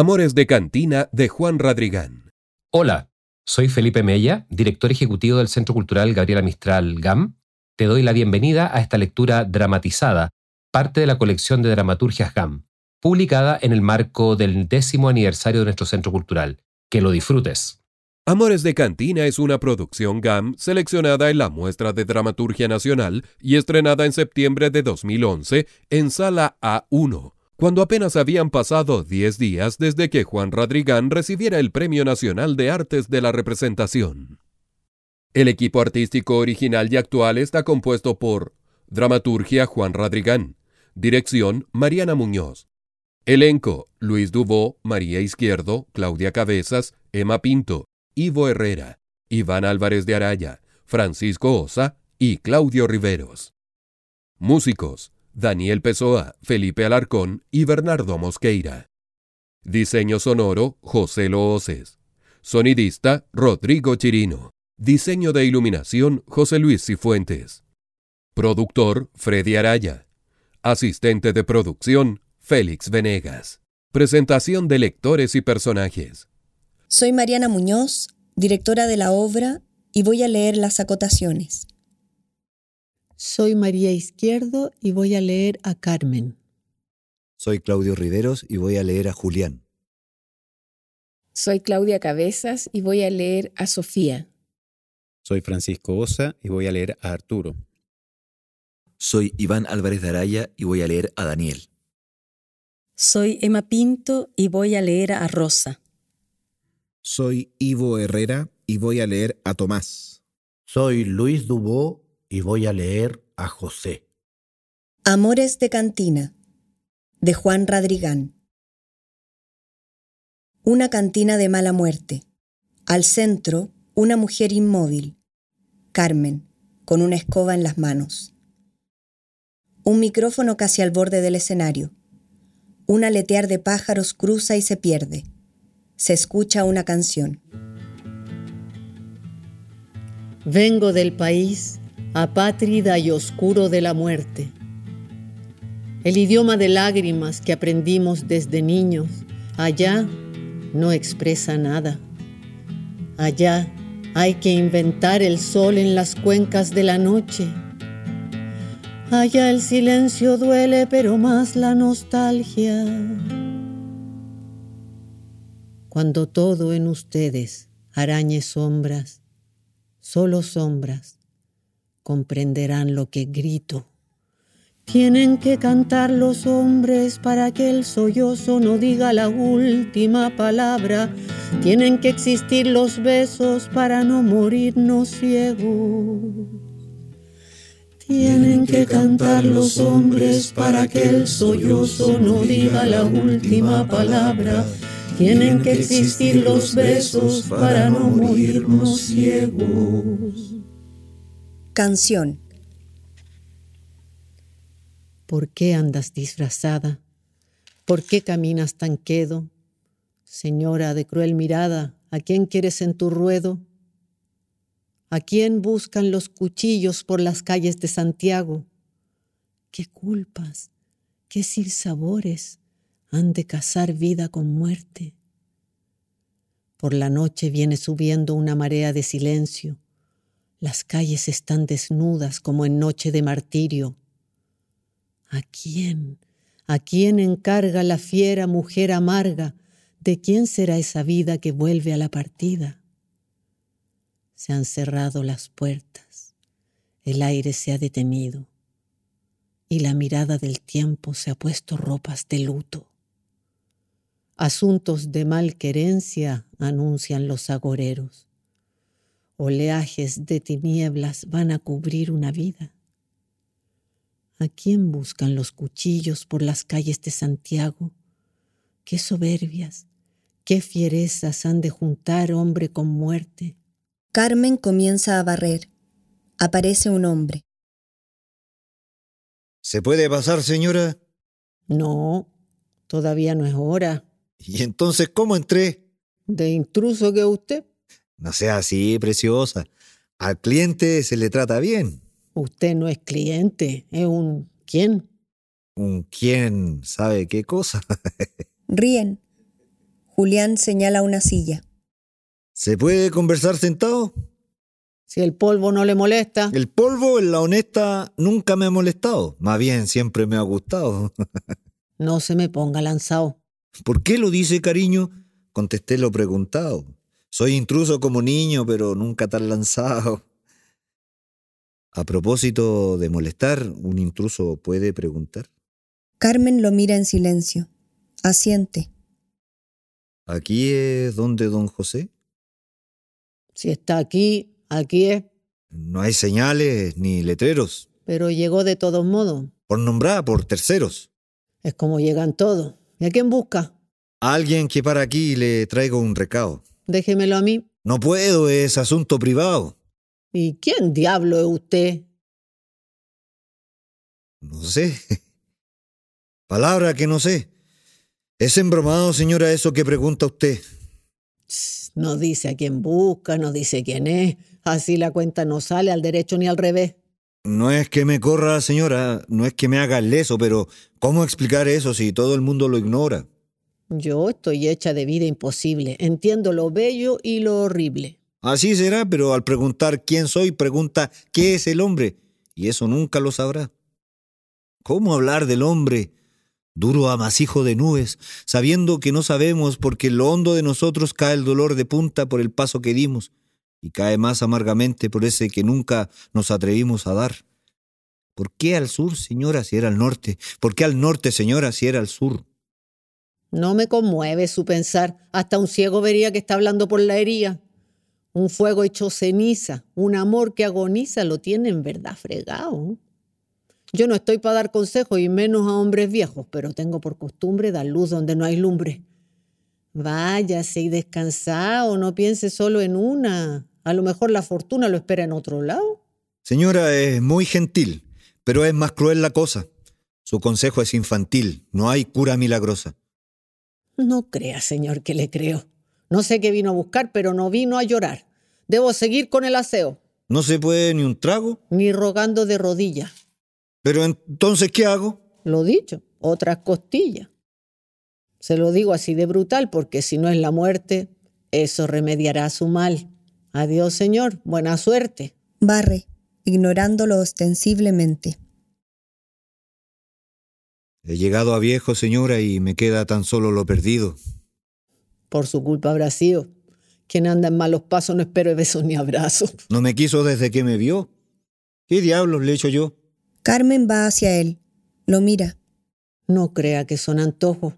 Amores de Cantina de Juan Radrigán. Hola, soy Felipe Mella, director ejecutivo del Centro Cultural Gabriela Mistral GAM. Te doy la bienvenida a esta lectura dramatizada, parte de la colección de dramaturgias GAM, publicada en el marco del décimo aniversario de nuestro Centro Cultural. Que lo disfrutes. Amores de Cantina es una producción GAM seleccionada en la muestra de dramaturgia nacional y estrenada en septiembre de 2011 en Sala A1 cuando apenas habían pasado 10 días desde que Juan Radrigán recibiera el Premio Nacional de Artes de la Representación. El equipo artístico original y actual está compuesto por Dramaturgia Juan Radrigán, Dirección Mariana Muñoz, Elenco Luis Dubó, María Izquierdo, Claudia Cabezas, Emma Pinto, Ivo Herrera, Iván Álvarez de Araya, Francisco Osa y Claudio Riveros. Músicos Daniel Pessoa, Felipe Alarcón y Bernardo Mosqueira. Diseño sonoro, José Looces. Sonidista, Rodrigo Chirino. Diseño de iluminación, José Luis Cifuentes. Productor, Freddy Araya. Asistente de producción, Félix Venegas. Presentación de lectores y personajes. Soy Mariana Muñoz, directora de la obra, y voy a leer las acotaciones. Soy María Izquierdo y voy a leer a Carmen. Soy Claudio Riveros y voy a leer a Julián. Soy Claudia Cabezas y voy a leer a Sofía. Soy Francisco Osa y voy a leer a Arturo. Soy Iván Álvarez de Araya y voy a leer a Daniel. Soy Emma Pinto y voy a leer a Rosa. Soy Ivo Herrera y voy a leer a Tomás. Soy Luis Dubó y voy a leer a José. Amores de Cantina, de Juan Radrigán. Una cantina de mala muerte. Al centro, una mujer inmóvil, Carmen, con una escoba en las manos. Un micrófono casi al borde del escenario. Un aletear de pájaros cruza y se pierde. Se escucha una canción. Vengo del país apátrida y oscuro de la muerte. El idioma de lágrimas que aprendimos desde niños, allá no expresa nada. Allá hay que inventar el sol en las cuencas de la noche. Allá el silencio duele, pero más la nostalgia. Cuando todo en ustedes arañe sombras, solo sombras, comprenderán lo que grito. Tienen que cantar los hombres para que el sollozo no diga la última palabra. Tienen que existir los besos para no morirnos ciegos. Tienen que cantar los hombres para que el sollozo no diga la última palabra. Tienen que existir los besos para no morirnos ciegos. Canción. ¿Por qué andas disfrazada? ¿Por qué caminas tan quedo? Señora de cruel mirada, ¿a quién quieres en tu ruedo? ¿A quién buscan los cuchillos por las calles de Santiago? ¿Qué culpas, qué sinsabores han de cazar vida con muerte? Por la noche viene subiendo una marea de silencio las calles están desnudas como en noche de martirio. ¿A quién? ¿A quién encarga la fiera mujer amarga? ¿De quién será esa vida que vuelve a la partida? Se han cerrado las puertas, el aire se ha detenido y la mirada del tiempo se ha puesto ropas de luto. Asuntos de malquerencia anuncian los agoreros oleajes de tinieblas van a cubrir una vida. ¿A quién buscan los cuchillos por las calles de Santiago? Qué soberbias, qué fierezas han de juntar hombre con muerte. Carmen comienza a barrer. Aparece un hombre. ¿Se puede pasar, señora? No, todavía no es hora. ¿Y entonces cómo entré? De intruso que usted. No sea así, preciosa. Al cliente se le trata bien. Usted no es cliente, es un quién. Un quién sabe qué cosa. Ríen. Julián señala una silla. ¿Se puede conversar sentado? Si el polvo no le molesta. El polvo, en la honesta, nunca me ha molestado. Más bien, siempre me ha gustado. no se me ponga lanzado. ¿Por qué lo dice, cariño? Contesté lo preguntado. Soy intruso como niño, pero nunca tan lanzado. A propósito de molestar, ¿un intruso puede preguntar? Carmen lo mira en silencio. Asiente. ¿Aquí es donde don José? Si está aquí, aquí es. No hay señales ni letreros. Pero llegó de todos modos. Por nombrar, por terceros. Es como llegan todos. ¿Y a quién busca? A alguien que para aquí le traigo un recado. Déjemelo a mí. No puedo, es asunto privado. ¿Y quién diablo es usted? No sé. Palabra que no sé. Es embromado, señora, eso que pregunta usted. No dice a quién busca, no dice quién es. Así la cuenta no sale al derecho ni al revés. No es que me corra, señora, no es que me haga el leso, pero ¿cómo explicar eso si todo el mundo lo ignora? Yo estoy hecha de vida imposible. Entiendo lo bello y lo horrible. Así será, pero al preguntar quién soy, pregunta qué es el hombre, y eso nunca lo sabrá. ¿Cómo hablar del hombre? Duro amasijo de nubes, sabiendo que no sabemos porque en lo hondo de nosotros cae el dolor de punta por el paso que dimos, y cae más amargamente por ese que nunca nos atrevimos a dar. ¿Por qué al sur, señora, si era al norte? ¿Por qué al norte, señora, si era al sur? No me conmueve su pensar. Hasta un ciego vería que está hablando por la herida. Un fuego hecho ceniza, un amor que agoniza, lo tiene en verdad fregado. Yo no estoy para dar consejos y menos a hombres viejos, pero tengo por costumbre dar luz donde no hay lumbre. Váyase y descansa o no piense solo en una. A lo mejor la fortuna lo espera en otro lado. Señora, es muy gentil, pero es más cruel la cosa. Su consejo es infantil, no hay cura milagrosa. No crea, señor, que le creo. No sé qué vino a buscar, pero no vino a llorar. Debo seguir con el aseo. ¿No se puede ni un trago? Ni rogando de rodillas. Pero entonces, ¿qué hago? Lo dicho, otras costillas. Se lo digo así de brutal porque si no es la muerte, eso remediará su mal. Adiós, señor. Buena suerte. Barre, ignorándolo ostensiblemente. He llegado a viejo, señora, y me queda tan solo lo perdido. Por su culpa habrá sido. Quien anda en malos pasos no espero besos ni abrazos. No me quiso desde que me vio. ¿Qué diablos le he hecho yo? Carmen va hacia él. Lo mira. No crea que son antojos.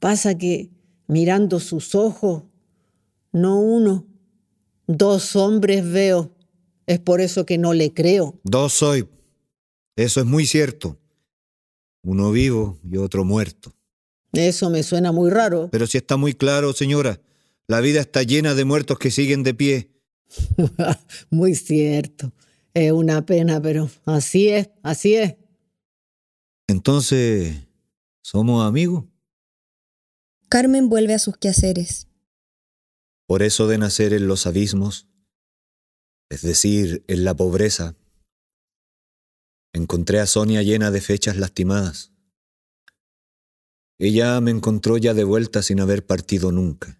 Pasa que, mirando sus ojos, no uno, dos hombres veo. Es por eso que no le creo. Dos soy. Eso es muy cierto. Uno vivo y otro muerto. Eso me suena muy raro. Pero si está muy claro, señora. La vida está llena de muertos que siguen de pie. muy cierto. Es una pena, pero así es, así es. Entonces, ¿somos amigos? Carmen vuelve a sus quehaceres. Por eso de nacer en los abismos, es decir, en la pobreza, encontré a Sonia llena de fechas lastimadas. Ella me encontró ya de vuelta sin haber partido nunca.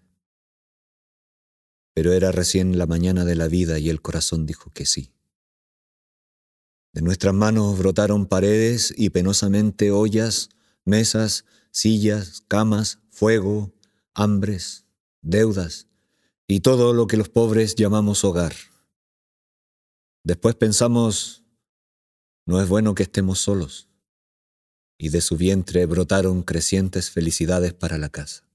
Pero era recién la mañana de la vida y el corazón dijo que sí. De nuestras manos brotaron paredes y penosamente ollas, mesas, sillas, camas, fuego, hambres, deudas y todo lo que los pobres llamamos hogar. Después pensamos, no es bueno que estemos solos, y de su vientre brotaron crecientes felicidades para la casa.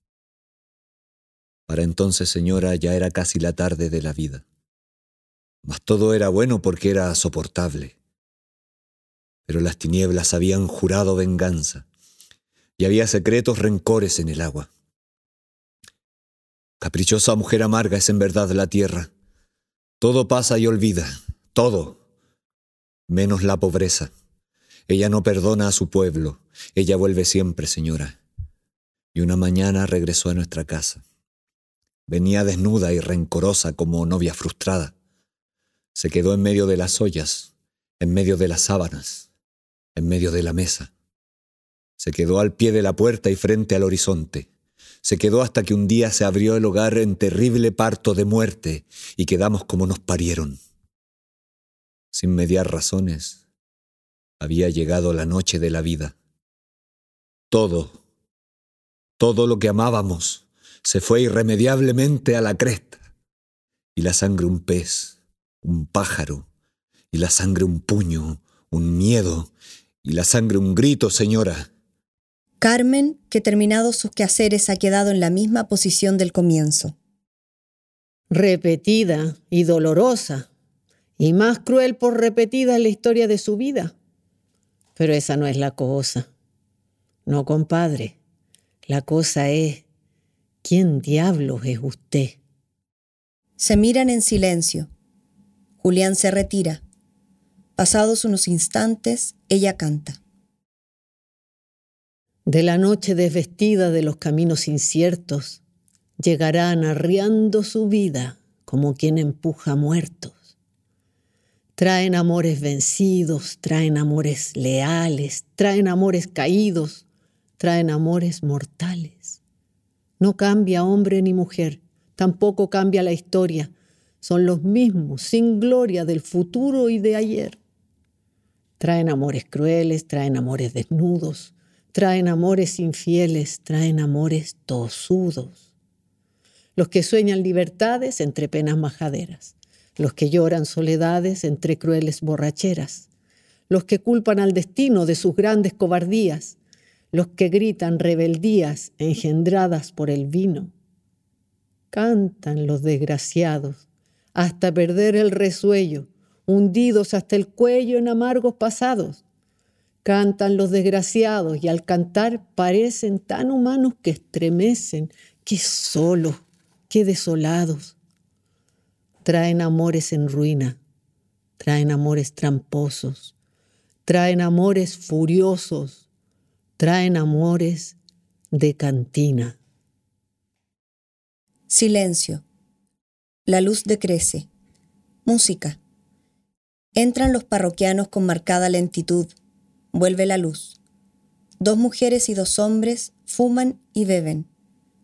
Para entonces, señora, ya era casi la tarde de la vida. Mas todo era bueno porque era soportable pero las tinieblas habían jurado venganza y había secretos rencores en el agua. Caprichosa mujer amarga es en verdad la tierra. Todo pasa y olvida, todo, menos la pobreza. Ella no perdona a su pueblo, ella vuelve siempre, señora. Y una mañana regresó a nuestra casa. Venía desnuda y rencorosa como novia frustrada. Se quedó en medio de las ollas, en medio de las sábanas en medio de la mesa. Se quedó al pie de la puerta y frente al horizonte. Se quedó hasta que un día se abrió el hogar en terrible parto de muerte y quedamos como nos parieron. Sin mediar razones, había llegado la noche de la vida. Todo, todo lo que amábamos, se fue irremediablemente a la cresta. Y la sangre un pez, un pájaro, y la sangre un puño, un miedo, y la sangre un grito, señora. Carmen, que terminados sus quehaceres ha quedado en la misma posición del comienzo. Repetida y dolorosa, y más cruel por repetida en la historia de su vida. Pero esa no es la cosa. No, compadre. La cosa es, ¿quién diablos es usted? Se miran en silencio. Julián se retira. Pasados unos instantes, ella canta. De la noche desvestida de los caminos inciertos, llegarán arriando su vida como quien empuja muertos. Traen amores vencidos, traen amores leales, traen amores caídos, traen amores mortales. No cambia hombre ni mujer, tampoco cambia la historia. Son los mismos, sin gloria del futuro y de ayer. Traen amores crueles, traen amores desnudos, traen amores infieles, traen amores tosudos. Los que sueñan libertades entre penas majaderas, los que lloran soledades entre crueles borracheras, los que culpan al destino de sus grandes cobardías, los que gritan rebeldías engendradas por el vino. Cantan los desgraciados hasta perder el resuello hundidos hasta el cuello en amargos pasados. Cantan los desgraciados y al cantar parecen tan humanos que estremecen, que solos, que desolados. Traen amores en ruina, traen amores tramposos, traen amores furiosos, traen amores de cantina. Silencio. La luz decrece. Música. Entran los parroquianos con marcada lentitud. Vuelve la luz. Dos mujeres y dos hombres fuman y beben.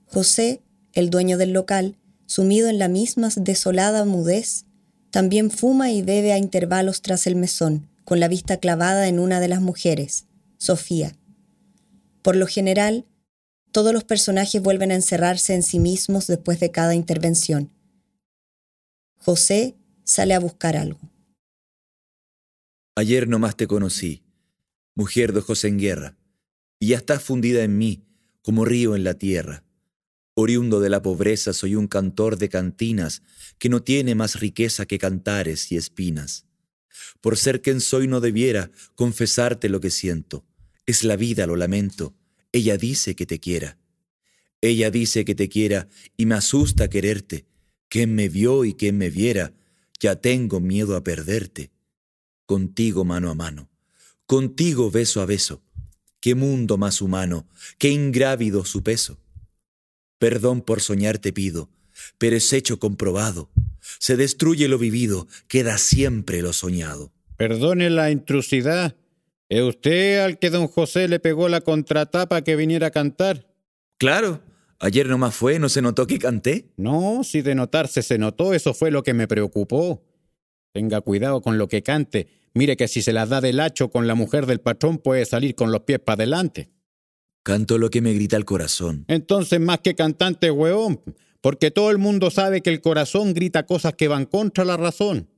José, el dueño del local, sumido en la misma desolada mudez, también fuma y bebe a intervalos tras el mesón, con la vista clavada en una de las mujeres, Sofía. Por lo general, todos los personajes vuelven a encerrarse en sí mismos después de cada intervención. José sale a buscar algo. Ayer nomás te conocí, mujer de ojos en guerra, y ya estás fundida en mí, como río en la tierra. Oriundo de la pobreza soy un cantor de cantinas que no tiene más riqueza que cantares y espinas. Por ser quien soy no debiera confesarte lo que siento. Es la vida, lo lamento. Ella dice que te quiera. Ella dice que te quiera y me asusta quererte. Quien me vio y quien me viera, ya tengo miedo a perderte contigo mano a mano, contigo beso a beso. Qué mundo más humano, qué ingrávido su peso. Perdón por soñar te pido, pero es hecho comprobado. Se destruye lo vivido, queda siempre lo soñado. Perdone la intrusidad. ¿Es usted al que don José le pegó la contratapa que viniera a cantar? Claro. Ayer nomás fue, ¿no se notó que canté? No, si de notarse se notó, eso fue lo que me preocupó. Tenga cuidado con lo que cante. Mire que si se las da del hacho con la mujer del patrón puede salir con los pies para adelante. Canto lo que me grita el corazón. Entonces, más que cantante, hueón, porque todo el mundo sabe que el corazón grita cosas que van contra la razón.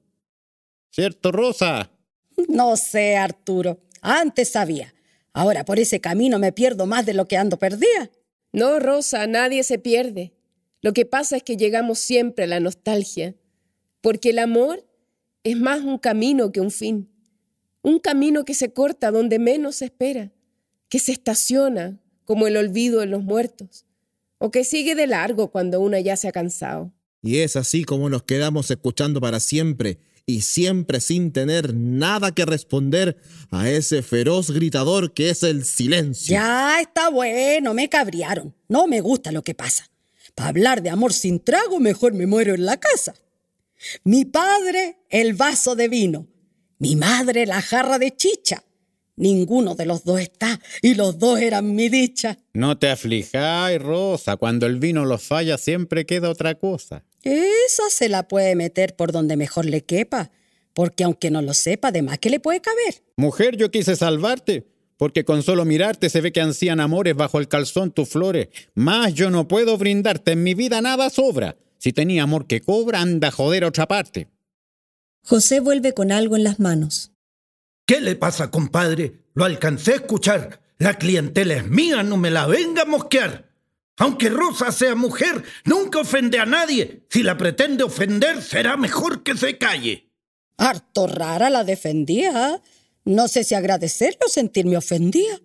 ¿Cierto, Rosa? No sé, Arturo. Antes sabía. Ahora por ese camino me pierdo más de lo que ando perdida. No, Rosa, nadie se pierde. Lo que pasa es que llegamos siempre a la nostalgia, porque el amor es más un camino que un fin. Un camino que se corta donde menos se espera, que se estaciona como el olvido en los muertos, o que sigue de largo cuando uno ya se ha cansado. Y es así como nos quedamos escuchando para siempre y siempre sin tener nada que responder a ese feroz gritador que es el silencio. Ya está bueno, me cabriaron. No me gusta lo que pasa. Para hablar de amor sin trago, mejor me muero en la casa. Mi padre el vaso de vino, mi madre la jarra de chicha, Ninguno de los dos está, y los dos eran mi dicha. No te aflijáis, Rosa. Cuando el vino los falla, siempre queda otra cosa. Esa se la puede meter por donde mejor le quepa, porque aunque no lo sepa, además que le puede caber. Mujer, yo quise salvarte, porque con solo mirarte se ve que ansían amores bajo el calzón tus flores. Más yo no puedo brindarte, en mi vida nada sobra. Si tenía amor que cobra, anda a joder a otra parte. José vuelve con algo en las manos. ¿Qué le pasa, compadre? Lo alcancé a escuchar. La clientela es mía, no me la venga a mosquear. Aunque Rosa sea mujer, nunca ofende a nadie. Si la pretende ofender, será mejor que se calle. Harto rara la defendía. No sé si agradecerlo o sentirme ofendida.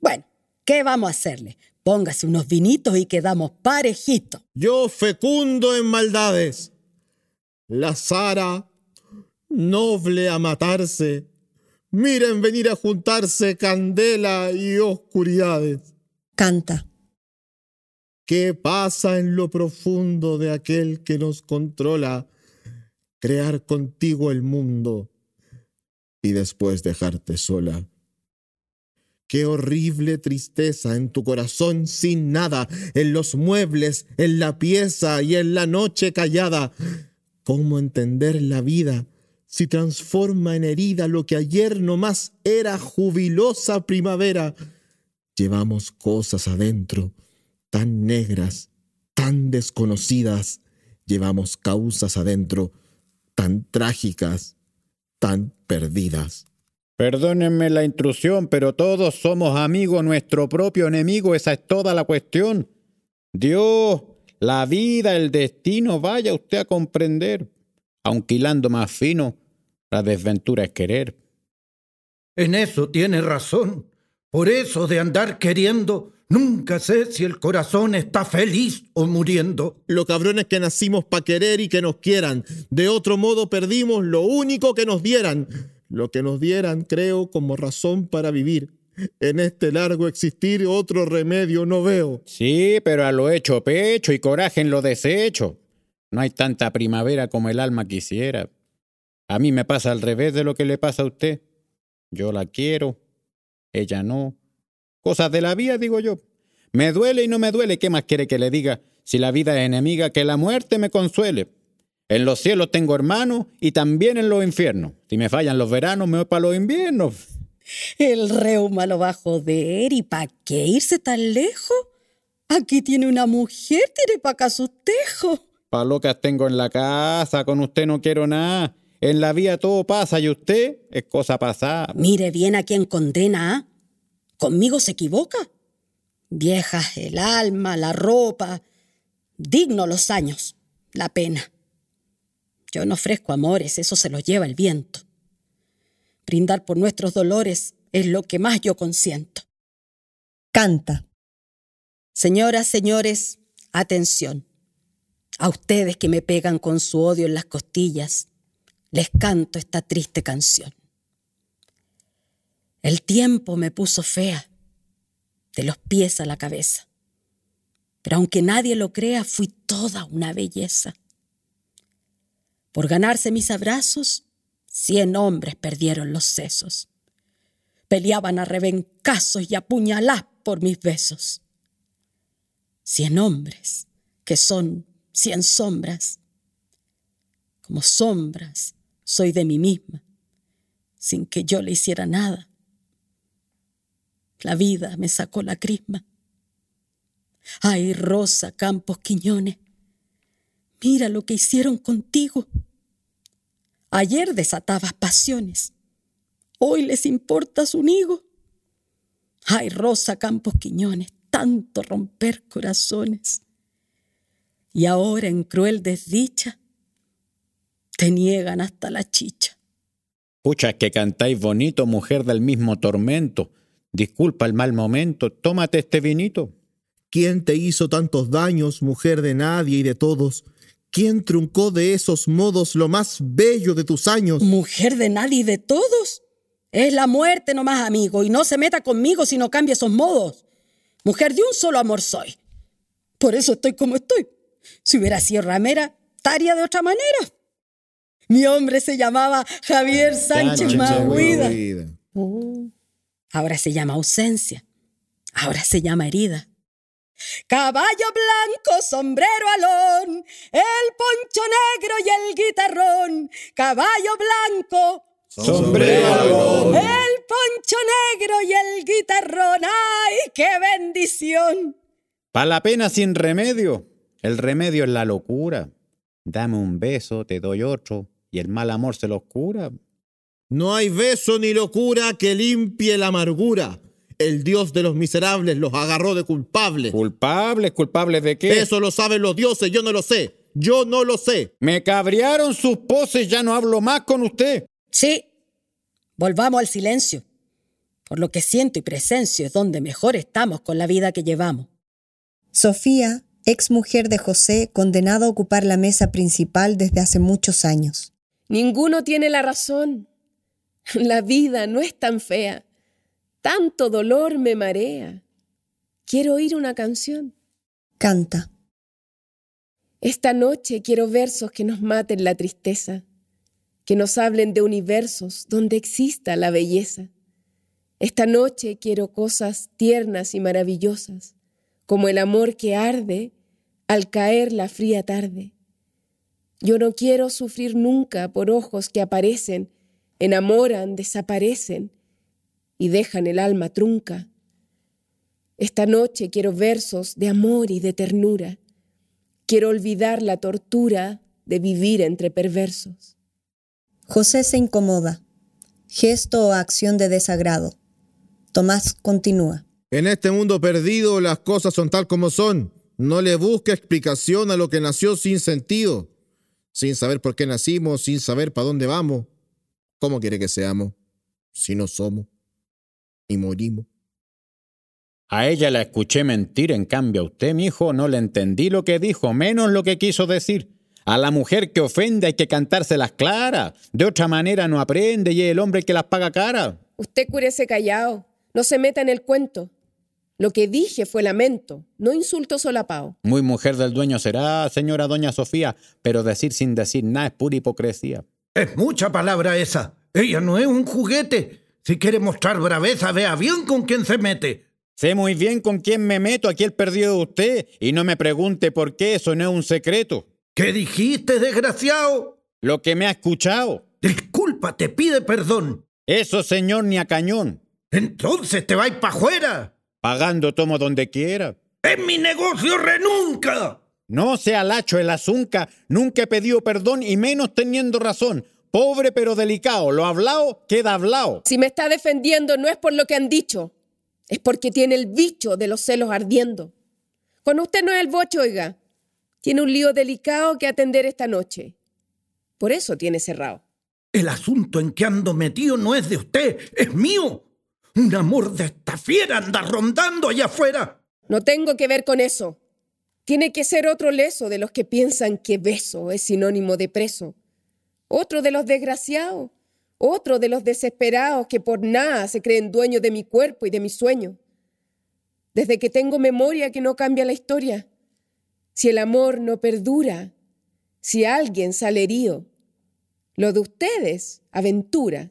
Bueno, ¿qué vamos a hacerle? Póngase unos vinitos y quedamos parejitos. Yo fecundo en maldades. La Sara, noble a matarse. Miren venir a juntarse candela y oscuridades. Canta. ¿Qué pasa en lo profundo de aquel que nos controla? Crear contigo el mundo y después dejarte sola. Qué horrible tristeza en tu corazón sin nada, en los muebles, en la pieza y en la noche callada. ¿Cómo entender la vida si transforma en herida lo que ayer nomás era jubilosa primavera? Llevamos cosas adentro tan negras, tan desconocidas. Llevamos causas adentro tan trágicas, tan perdidas. Perdónenme la intrusión, pero todos somos amigos, nuestro propio enemigo, esa es toda la cuestión. Dios, la vida, el destino, vaya usted a comprender. Aunque hilando más fino, la desventura es querer. En eso tiene razón. Por eso de andar queriendo, nunca sé si el corazón está feliz o muriendo. Lo cabrón es que nacimos para querer y que nos quieran. De otro modo perdimos lo único que nos dieran. Lo que nos dieran, creo, como razón para vivir. En este largo existir otro remedio no veo. Sí, pero a lo hecho pecho y coraje en lo deshecho. No hay tanta primavera como el alma quisiera. A mí me pasa al revés de lo que le pasa a usted. Yo la quiero, ella no. Cosas de la vida, digo yo. Me duele y no me duele, ¿qué más quiere que le diga? Si la vida es enemiga, que la muerte me consuele. En los cielos tengo hermanos y también en los infiernos. Si me fallan los veranos, me voy para los inviernos. El reuma lo va a joder. ¿Y para qué irse tan lejos? Aquí tiene una mujer, tiene para acá sus tejos. Pa' locas tengo en la casa, con usted no quiero nada. En la vida todo pasa y usted es cosa pasada. Mire bien a quien condena, ¿ah? ¿Conmigo se equivoca? Vieja el alma, la ropa. Digno los años, la pena. Yo no ofrezco amores, eso se los lleva el viento. Brindar por nuestros dolores es lo que más yo consiento. Canta. Señoras, señores, atención. A ustedes que me pegan con su odio en las costillas, les canto esta triste canción. El tiempo me puso fea, de los pies a la cabeza. Pero aunque nadie lo crea, fui toda una belleza. Por ganarse mis abrazos, cien hombres perdieron los sesos. Peleaban a rebencazos y a puñalás por mis besos. Cien hombres, que son cien sombras. Como sombras, soy de mí misma, sin que yo le hiciera nada. La vida me sacó la crisma. Ay, Rosa Campos Quiñones, Mira lo que hicieron contigo. Ayer desatabas pasiones. Hoy les importas un higo. Ay, Rosa Campos Quiñones, tanto romper corazones. Y ahora en cruel desdicha te niegan hasta la chicha. Pucha, que cantáis bonito, mujer del mismo tormento. Disculpa el mal momento, tómate este vinito. ¿Quién te hizo tantos daños, mujer de nadie y de todos? ¿Quién truncó de esos modos lo más bello de tus años? Mujer de nadie y de todos. Es la muerte nomás, amigo, y no se meta conmigo si no cambia esos modos. Mujer de un solo amor soy. Por eso estoy como estoy. Si hubiera sido ramera, estaría de otra manera. Mi hombre se llamaba Javier Sánchez Mahuida. Ahora se llama ausencia. Ahora se llama herida. Caballo blanco, sombrero alón, el poncho negro y el guitarrón. Caballo blanco, sombrero alón, el poncho negro y el guitarrón. ¡Ay, qué bendición! Pa' la pena sin remedio. El remedio es la locura. Dame un beso, te doy otro, y el mal amor se los cura. No hay beso ni locura que limpie la amargura. El Dios de los miserables los agarró de culpables. ¿Culpables? ¿Culpables de qué? Eso lo saben los dioses, yo no lo sé. Yo no lo sé. Me cabrearon sus poses, ya no hablo más con usted. Sí, volvamos al silencio. Por lo que siento y presencio es donde mejor estamos con la vida que llevamos. Sofía, ex mujer de José, condenada a ocupar la mesa principal desde hace muchos años. Ninguno tiene la razón. La vida no es tan fea. Tanto dolor me marea. Quiero oír una canción. Canta. Esta noche quiero versos que nos maten la tristeza, que nos hablen de universos donde exista la belleza. Esta noche quiero cosas tiernas y maravillosas, como el amor que arde al caer la fría tarde. Yo no quiero sufrir nunca por ojos que aparecen, enamoran, desaparecen y dejan el alma trunca. Esta noche quiero versos de amor y de ternura. Quiero olvidar la tortura de vivir entre perversos. José se incomoda. Gesto o acción de desagrado. Tomás continúa. En este mundo perdido las cosas son tal como son. No le busque explicación a lo que nació sin sentido, sin saber por qué nacimos, sin saber para dónde vamos. ¿Cómo quiere que seamos si no somos y morimos? A ella la escuché mentir, en cambio a usted, mi hijo, no le entendí lo que dijo, menos lo que quiso decir. A la mujer que ofende hay que cantárselas claras. De otra manera no aprende y es el hombre el que las paga cara. Usted cúrese callado. No se meta en el cuento. Lo que dije fue lamento, no insulto solapao. Muy mujer del dueño será, señora doña Sofía, pero decir sin decir nada es pura hipocresía. Es mucha palabra esa. Ella no es un juguete. Si quiere mostrar braveza, vea bien con quién se mete. Sé muy bien con quién me meto, aquí el perdido de usted, y no me pregunte por qué, eso no es un secreto. ¿Qué dijiste, desgraciado? Lo que me ha escuchado. Disculpa, te pide perdón. Eso, señor, ni a cañón. Entonces te vais para afuera. Pagando tomo donde quiera. ¡En mi negocio renunca! No sea lacho el azunca, nunca he pedido perdón y menos teniendo razón. Pobre pero delicado, lo hablado queda hablado. Si me está defendiendo no es por lo que han dicho, es porque tiene el bicho de los celos ardiendo. Con usted no es el bocho, oiga. Tiene un lío delicado que atender esta noche. Por eso tiene cerrado. El asunto en que ando metido no es de usted, es mío. Un amor de esta fiera anda rondando allá afuera. No tengo que ver con eso. Tiene que ser otro leso de los que piensan que beso es sinónimo de preso. Otro de los desgraciados. Otro de los desesperados que por nada se creen dueños de mi cuerpo y de mi sueño. Desde que tengo memoria que no cambia la historia. Si el amor no perdura, si alguien sale herido, lo de ustedes, aventura,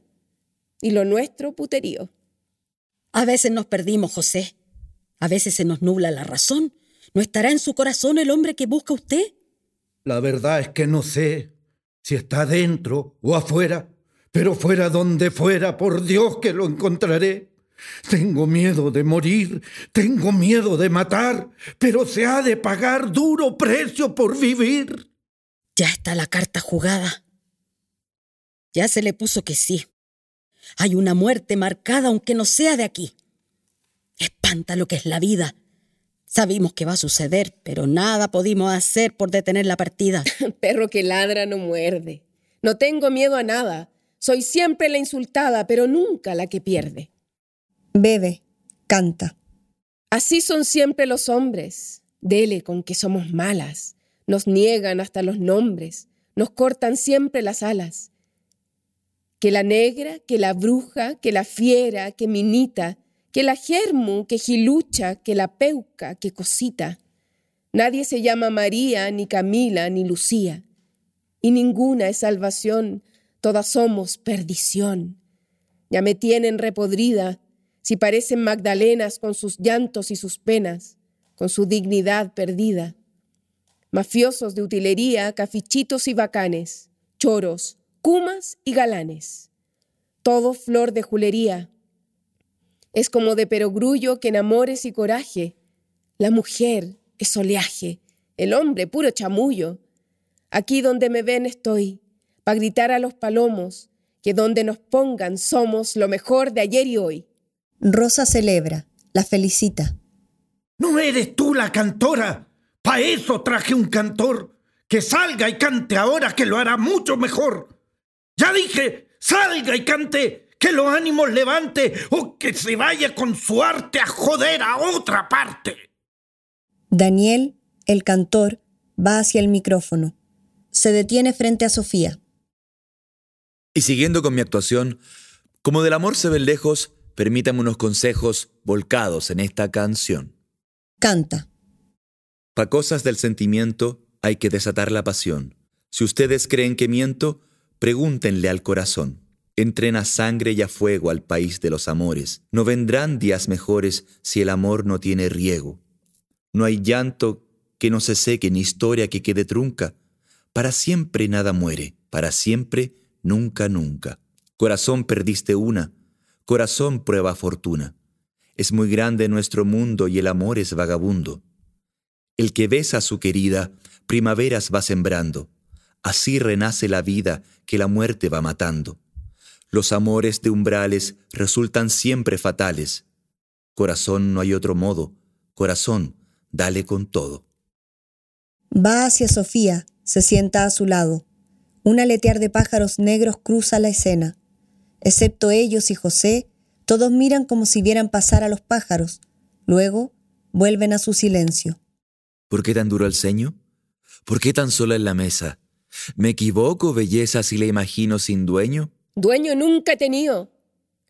y lo nuestro, puterío. A veces nos perdimos, José. A veces se nos nubla la razón. ¿No estará en su corazón el hombre que busca usted? La verdad es que no sé si está dentro o afuera, pero fuera donde fuera, por Dios que lo encontraré. Tengo miedo de morir, tengo miedo de matar, pero se ha de pagar duro precio por vivir. Ya está la carta jugada. Ya se le puso que sí. Hay una muerte marcada aunque no sea de aquí. Espanta lo que es la vida. Sabimos que va a suceder, pero nada pudimos hacer por detener la partida. Perro que ladra no muerde. No tengo miedo a nada. Soy siempre la insultada, pero nunca la que pierde. Bebe, canta. Así son siempre los hombres. Dele con que somos malas. Nos niegan hasta los nombres. Nos cortan siempre las alas. Que la negra, que la bruja, que la fiera, que minita, que la germu, que gilucha, que la peuca, que cosita. Nadie se llama María, ni Camila, ni Lucía. Y ninguna es salvación, todas somos perdición. Ya me tienen repodrida, si parecen Magdalenas con sus llantos y sus penas, con su dignidad perdida. Mafiosos de utilería, cafichitos y bacanes, choros, cumas y galanes. Todo flor de julería. Es como de perogrullo que en amores y coraje. La mujer es oleaje, el hombre puro chamullo. Aquí donde me ven estoy, para gritar a los palomos, que donde nos pongan somos lo mejor de ayer y hoy. Rosa celebra, la felicita. ¿No eres tú la cantora? Pa' eso traje un cantor. Que salga y cante ahora que lo hará mucho mejor. Ya dije, salga y cante, que los ánimos levante o que se vaya con su arte a joder a otra parte. Daniel, el cantor, va hacia el micrófono. Se detiene frente a Sofía. Y siguiendo con mi actuación, como del amor se ven lejos, permítame unos consejos volcados en esta canción. Canta. Pa' cosas del sentimiento hay que desatar la pasión. Si ustedes creen que miento, pregúntenle al corazón. Entren a sangre y a fuego al país de los amores. No vendrán días mejores si el amor no tiene riego. No hay llanto que no se seque ni historia que quede trunca. Para siempre nada muere, para siempre nunca, nunca. Corazón perdiste una, corazón prueba fortuna. Es muy grande nuestro mundo y el amor es vagabundo. El que besa a su querida, primaveras va sembrando. Así renace la vida que la muerte va matando. Los amores de umbrales resultan siempre fatales. Corazón no hay otro modo. Corazón, dale con todo. Va hacia Sofía, se sienta a su lado. Un aletear de pájaros negros cruza la escena. Excepto ellos y José, todos miran como si vieran pasar a los pájaros. Luego vuelven a su silencio. ¿Por qué tan duro el ceño? ¿Por qué tan sola en la mesa? ¿Me equivoco, belleza, si la imagino sin dueño? Dueño nunca he tenido.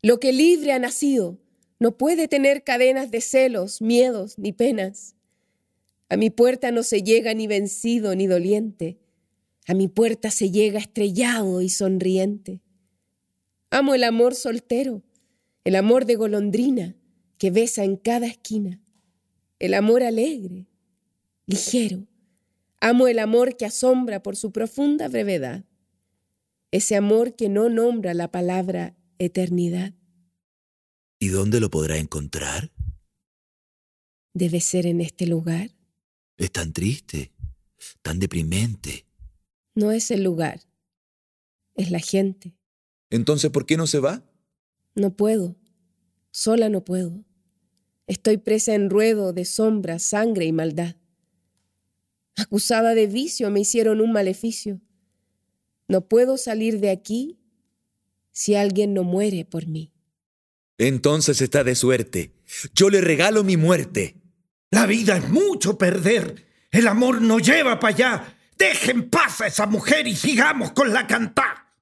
Lo que libre ha nacido no puede tener cadenas de celos, miedos ni penas. A mi puerta no se llega ni vencido ni doliente. A mi puerta se llega estrellado y sonriente. Amo el amor soltero, el amor de golondrina que besa en cada esquina, el amor alegre, ligero. Amo el amor que asombra por su profunda brevedad, ese amor que no nombra la palabra eternidad. ¿Y dónde lo podrá encontrar? Debe ser en este lugar. Es tan triste, tan deprimente. No es el lugar, es la gente. Entonces, ¿por qué no se va? No puedo, sola no puedo. Estoy presa en ruedo de sombra, sangre y maldad. Acusada de vicio me hicieron un maleficio. No puedo salir de aquí si alguien no muere por mí. Entonces está de suerte. Yo le regalo mi muerte. La vida es mucho perder. El amor no lleva para allá. Dejen paz a esa mujer y sigamos con la cantá.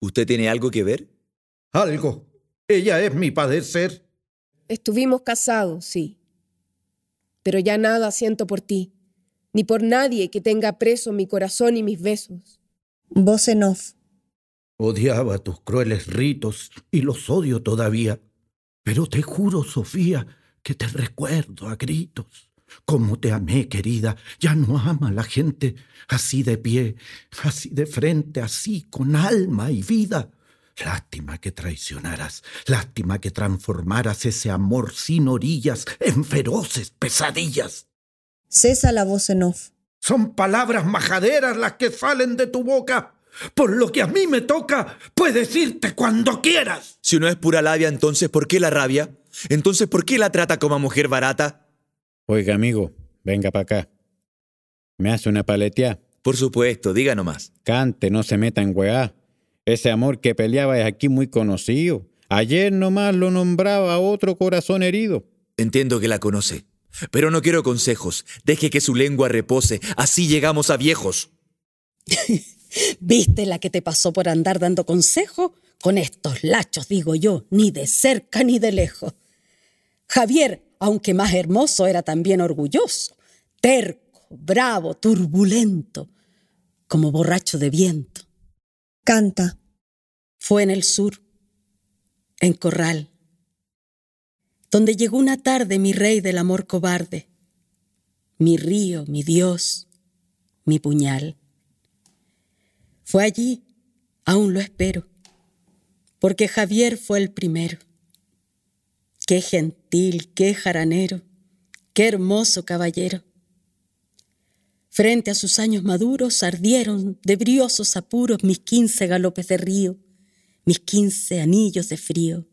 ¿Usted tiene algo que ver? Algo. Ella es mi padecer. Estuvimos casados, sí. Pero ya nada siento por ti, ni por nadie que tenga preso mi corazón y mis besos. Voz en off. Odiaba tus crueles ritos y los odio todavía. Pero te juro, Sofía, que te recuerdo a gritos. Como te amé, querida, ya no ama la gente así de pie, así de frente, así con alma y vida. Lástima que traicionaras, lástima que transformaras ese amor sin orillas en feroces pesadillas. Cesa la voz en off. Son palabras majaderas las que salen de tu boca. Por lo que a mí me toca, puedes irte cuando quieras. Si no es pura labia, entonces ¿por qué la rabia? Entonces ¿por qué la trata como mujer barata? Oiga, amigo, venga para acá. ¿Me hace una paletea? Por supuesto, diga nomás. Cante, no se meta en weá. Ese amor que peleaba es aquí muy conocido. Ayer nomás lo nombraba otro corazón herido. Entiendo que la conoce. Pero no quiero consejos. Deje que su lengua repose. Así llegamos a viejos. ¿Viste la que te pasó por andar dando consejo? Con estos lachos, digo yo, ni de cerca ni de lejos. Javier, aunque más hermoso, era también orgulloso, terco, bravo, turbulento, como borracho de viento. Canta. Fue en el sur, en Corral, donde llegó una tarde mi rey del amor cobarde, mi río, mi Dios, mi puñal. Fue allí, aún lo espero, porque Javier fue el primero. Qué gentil, qué jaranero, qué hermoso caballero. Frente a sus años maduros ardieron de briosos apuros mis quince galopes de río, mis quince anillos de frío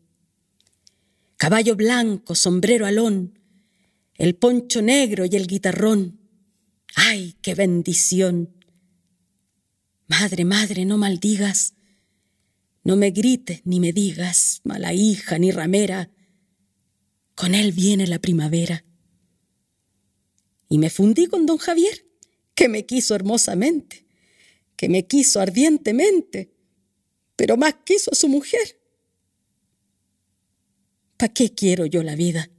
caballo blanco, sombrero alón, el poncho negro y el guitarrón. ¡Ay, qué bendición! Madre, madre, no maldigas, no me grites ni me digas, mala hija ni ramera, con él viene la primavera. Y me fundí con don Javier, que me quiso hermosamente, que me quiso ardientemente, pero más quiso a su mujer. ¿Para qué quiero yo la vida?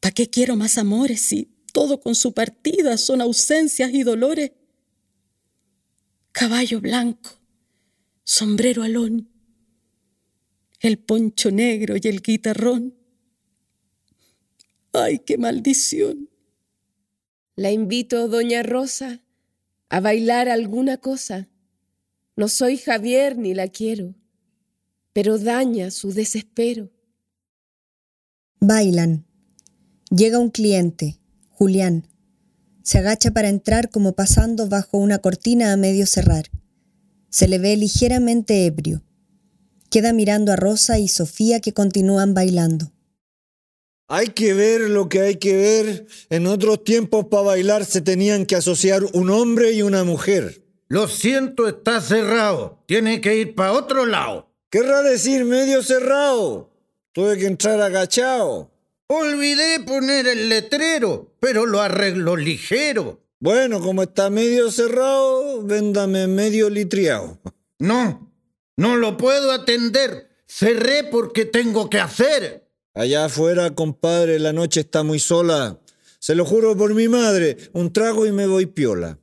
¿Para qué quiero más amores si todo con su partida son ausencias y dolores? Caballo blanco, sombrero alón, el poncho negro y el guitarrón. ¡Ay, qué maldición! La invito, doña Rosa, a bailar alguna cosa. No soy Javier ni la quiero, pero daña su desespero. Bailan. Llega un cliente, Julián. Se agacha para entrar como pasando bajo una cortina a medio cerrar. Se le ve ligeramente ebrio. Queda mirando a Rosa y Sofía que continúan bailando. Hay que ver lo que hay que ver. En otros tiempos para bailar se tenían que asociar un hombre y una mujer. Lo siento, está cerrado. Tiene que ir para otro lado. Querrá decir medio cerrado. Tuve que entrar agachado. Olvidé poner el letrero, pero lo arreglo ligero. Bueno, como está medio cerrado, véndame medio litriado. No, no lo puedo atender. Cerré porque tengo que hacer. Allá afuera, compadre, la noche está muy sola. Se lo juro por mi madre, un trago y me voy piola.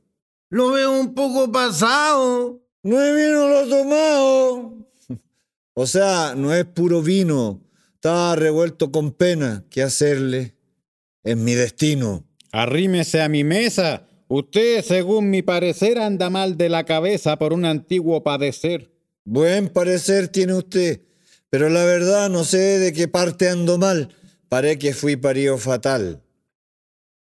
Lo veo un poco pasado. No es vino lo tomado. O sea, no es puro vino, estaba revuelto con pena. ¿Qué hacerle? Es mi destino. Arrímese a mi mesa. Usted, según mi parecer, anda mal de la cabeza por un antiguo padecer. Buen parecer tiene usted, pero la verdad no sé de qué parte ando mal. Paré que fui parido fatal.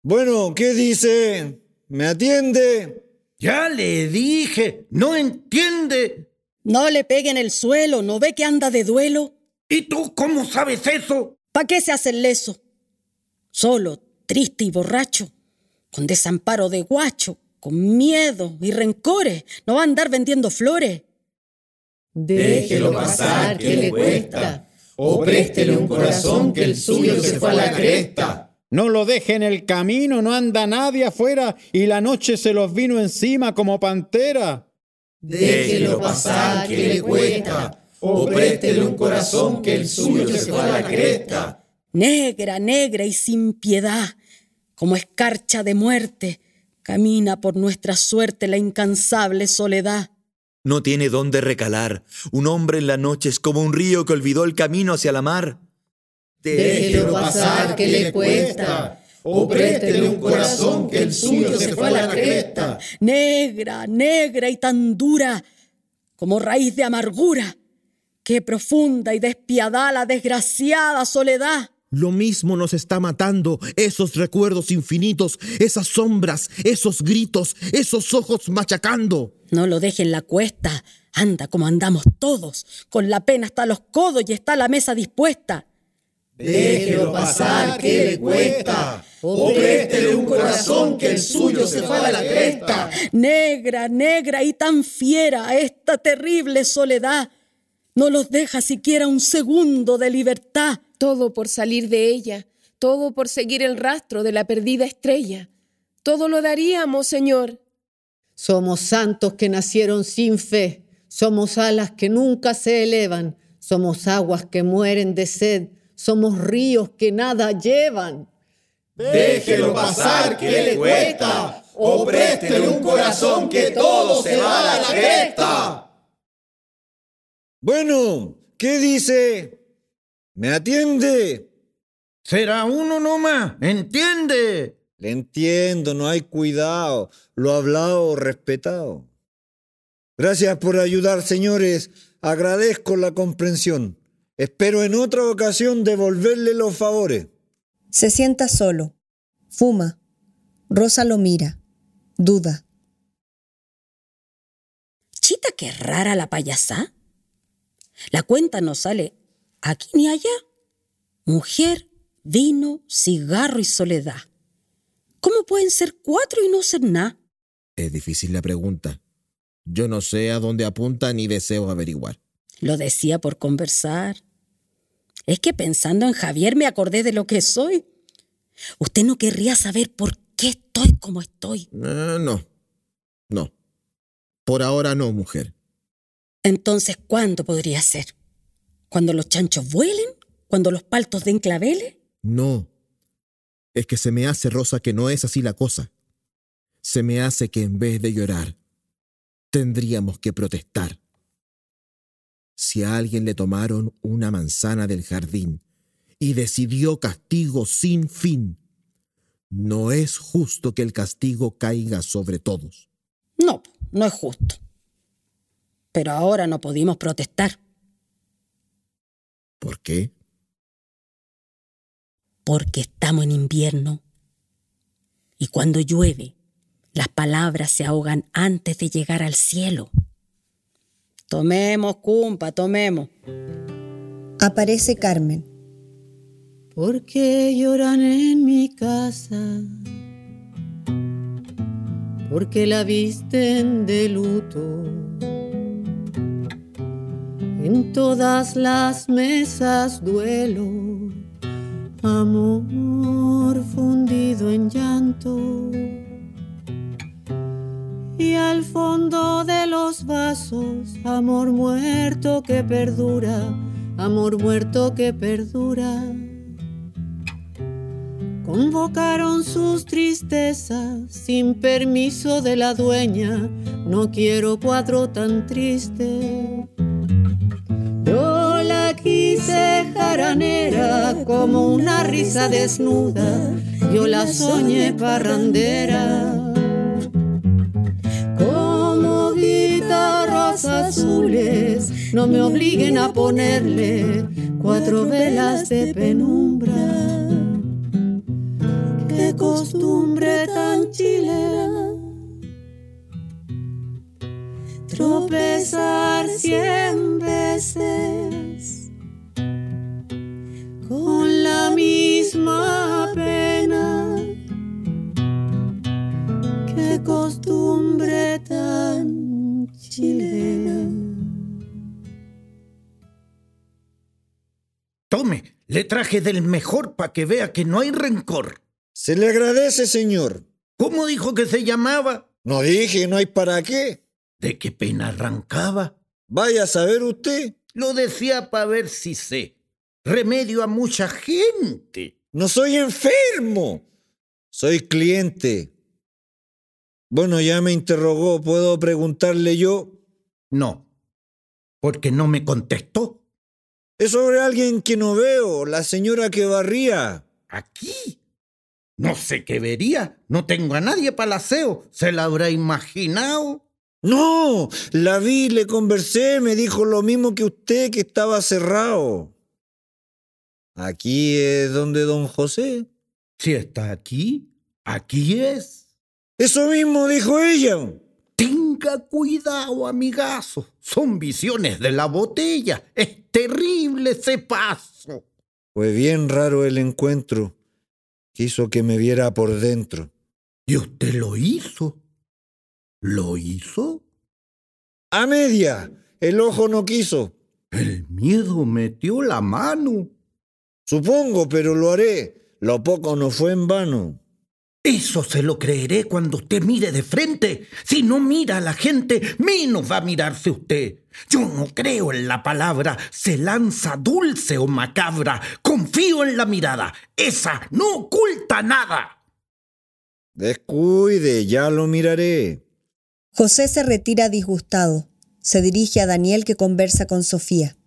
Bueno, ¿qué dice? ¿Me atiende? Ya le dije, no entiende. No le pegue en el suelo, ¿no ve que anda de duelo? ¿Y tú cómo sabes eso? ¿Para qué se hace el leso? Solo, triste y borracho, con desamparo de guacho, con miedo y rencores, no va a andar vendiendo flores. Déjelo pasar, que le cuesta, o préstele un corazón que el suyo se fue a la cresta. No lo deje en el camino, no anda nadie afuera y la noche se los vino encima como pantera. Déjelo pasar, que le cuesta, o préstele un corazón que el suyo se fue a la cresta. Negra, negra y sin piedad, como escarcha de muerte, camina por nuestra suerte la incansable soledad. No tiene dónde recalar. Un hombre en la noche es como un río que olvidó el camino hacia la mar. Déjelo pasar, que le cuesta. O préstele un corazón que el suyo se fue a la cresta. Negra, negra y tan dura, como raíz de amargura, Qué profunda y despiadada la desgraciada soledad. Lo mismo nos está matando esos recuerdos infinitos, esas sombras, esos gritos, esos ojos machacando. No lo deje en la cuesta. Anda como andamos todos, con la pena hasta los codos y está la mesa dispuesta. Déjelo pasar, que le cuesta. O préstele un corazón que el suyo se fue a la cresta. Negra, negra y tan fiera esta terrible soledad no los deja siquiera un segundo de libertad. Todo por salir de ella, todo por seguir el rastro de la perdida estrella. Todo lo daríamos, Señor. Somos santos que nacieron sin fe, somos alas que nunca se elevan, somos aguas que mueren de sed, somos ríos que nada llevan. Déjelo pasar, que le cuesta, o préstele un corazón que todo se va a la cresta. Bueno, ¿qué dice? ¿Me atiende? Será uno nomás, ¿entiende? Le entiendo, no hay cuidado. Lo hablado, respetado. Gracias por ayudar, señores. Agradezco la comprensión. Espero en otra ocasión devolverle los favores. Se sienta solo. Fuma. Rosa lo mira. Duda. Chita, qué rara la payasá. La cuenta no sale aquí ni allá. Mujer, vino, cigarro y soledad. ¿Cómo pueden ser cuatro y no ser nada? Es difícil la pregunta. Yo no sé a dónde apunta ni deseo averiguar. Lo decía por conversar. Es que pensando en Javier me acordé de lo que soy. Usted no querría saber por qué estoy como estoy. Eh, no, no. Por ahora no, mujer. Entonces, ¿cuándo podría ser? ¿Cuando los chanchos vuelen? ¿Cuando los paltos den claveles? No. Es que se me hace, Rosa, que no es así la cosa. Se me hace que en vez de llorar, tendríamos que protestar. Si a alguien le tomaron una manzana del jardín y decidió castigo sin fin, no es justo que el castigo caiga sobre todos. No, no es justo. Pero ahora no pudimos protestar. ¿Por qué? Porque estamos en invierno. Y cuando llueve, las palabras se ahogan antes de llegar al cielo. Tomemos, cumpa, tomemos. Aparece Carmen. ¿Por qué lloran en mi casa? Porque la visten de luto. En todas las mesas duelo, amor fundido en llanto. Y al fondo de los vasos, amor muerto que perdura, amor muerto que perdura. Convocaron sus tristezas sin permiso de la dueña, no quiero cuadro tan triste. Quise jaranera como una risa desnuda, yo la soñé parrandera. Como guitarras azules, no me obliguen a ponerle cuatro velas de penumbra. Qué costumbre tan chilena tropezar cien veces con la misma pena. Qué costumbre tan chilena. Tome, le traje del mejor para que vea que no hay rencor. Se le agradece, señor. ¿Cómo dijo que se llamaba? No dije, no hay para qué. ¿De qué pena arrancaba? Vaya a saber usted. Lo decía para ver si sé. Remedio a mucha gente. No soy enfermo. Soy cliente. Bueno, ya me interrogó. ¿Puedo preguntarle yo? No, porque no me contestó. Es sobre alguien que no veo, la señora que barría. ¿Aquí? No sé qué vería. No tengo a nadie para el. ¿Se la habrá imaginado? No, la vi, le conversé, me dijo lo mismo que usted, que estaba cerrado. Aquí es donde don José. Si está aquí, aquí es. Eso mismo dijo ella. Tenga cuidado, amigazo. Son visiones de la botella. Es terrible ese paso. Fue bien raro el encuentro. Quiso que me viera por dentro. ¿Y usted lo hizo? ¿Lo hizo? A media. El ojo no quiso. El miedo metió la mano. Supongo, pero lo haré. Lo poco no fue en vano. Eso se lo creeré cuando usted mire de frente. Si no mira a la gente, menos va a mirarse usted. Yo no creo en la palabra, se lanza dulce o macabra. Confío en la mirada. Esa no oculta nada. Descuide, ya lo miraré. José se retira disgustado. Se dirige a Daniel que conversa con Sofía.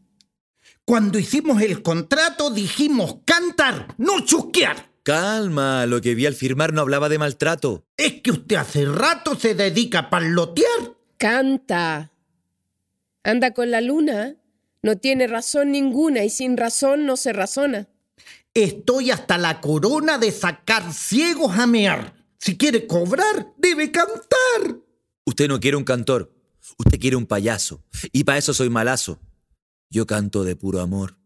Cuando hicimos el contrato dijimos cantar, no chusquear. Calma, lo que vi al firmar no hablaba de maltrato. Es que usted hace rato se dedica a parlotear. Canta. Anda con la luna. No tiene razón ninguna y sin razón no se razona. Estoy hasta la corona de sacar ciegos a mear. Si quiere cobrar, debe cantar. Usted no quiere un cantor, usted quiere un payaso. Y para eso soy malazo. Yo canto de puro amor.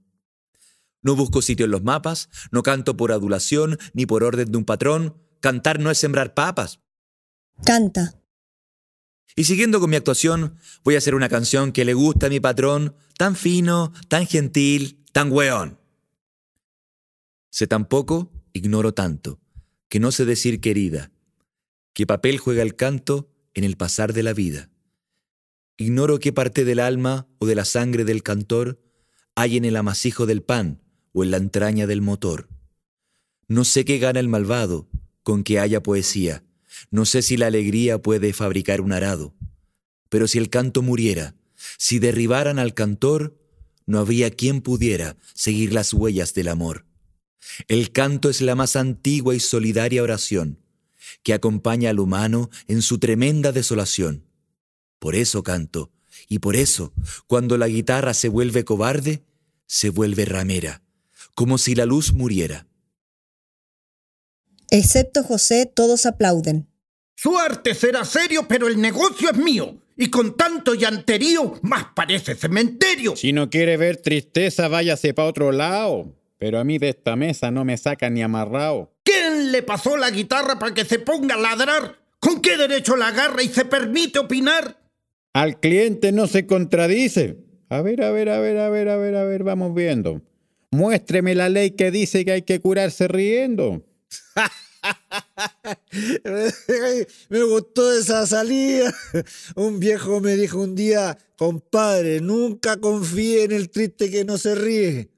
No busco sitio en los mapas, no canto por adulación ni por orden de un patrón. Cantar no es sembrar papas. Canta. Y siguiendo con mi actuación, voy a hacer una canción que le gusta a mi patrón, tan fino, tan gentil, tan weón. Sé tan poco, ignoro tanto, que no sé decir querida, qué papel juega el canto en el pasar de la vida. Ignoro qué parte del alma o de la sangre del cantor hay en el amasijo del pan o en la entraña del motor. No sé qué gana el malvado con que haya poesía. No sé si la alegría puede fabricar un arado. Pero si el canto muriera, si derribaran al cantor, no habría quien pudiera seguir las huellas del amor. El canto es la más antigua y solidaria oración que acompaña al humano en su tremenda desolación. Por eso canto, y por eso, cuando la guitarra se vuelve cobarde, se vuelve ramera, como si la luz muriera. Excepto José, todos aplauden. Su arte será serio, pero el negocio es mío. Y con tanto llanterío, más parece cementerio. Si no quiere ver tristeza, váyase para otro lado. Pero a mí de esta mesa no me saca ni amarrado. ¿Quién le pasó la guitarra para que se ponga a ladrar? ¿Con qué derecho la agarra y se permite opinar? Al cliente no se contradice. A ver, a ver, a ver, a ver, a ver, a ver, vamos viendo. Muéstreme la ley que dice que hay que curarse riendo. me gustó esa salida. Un viejo me dijo un día, compadre, nunca confíe en el triste que no se ríe.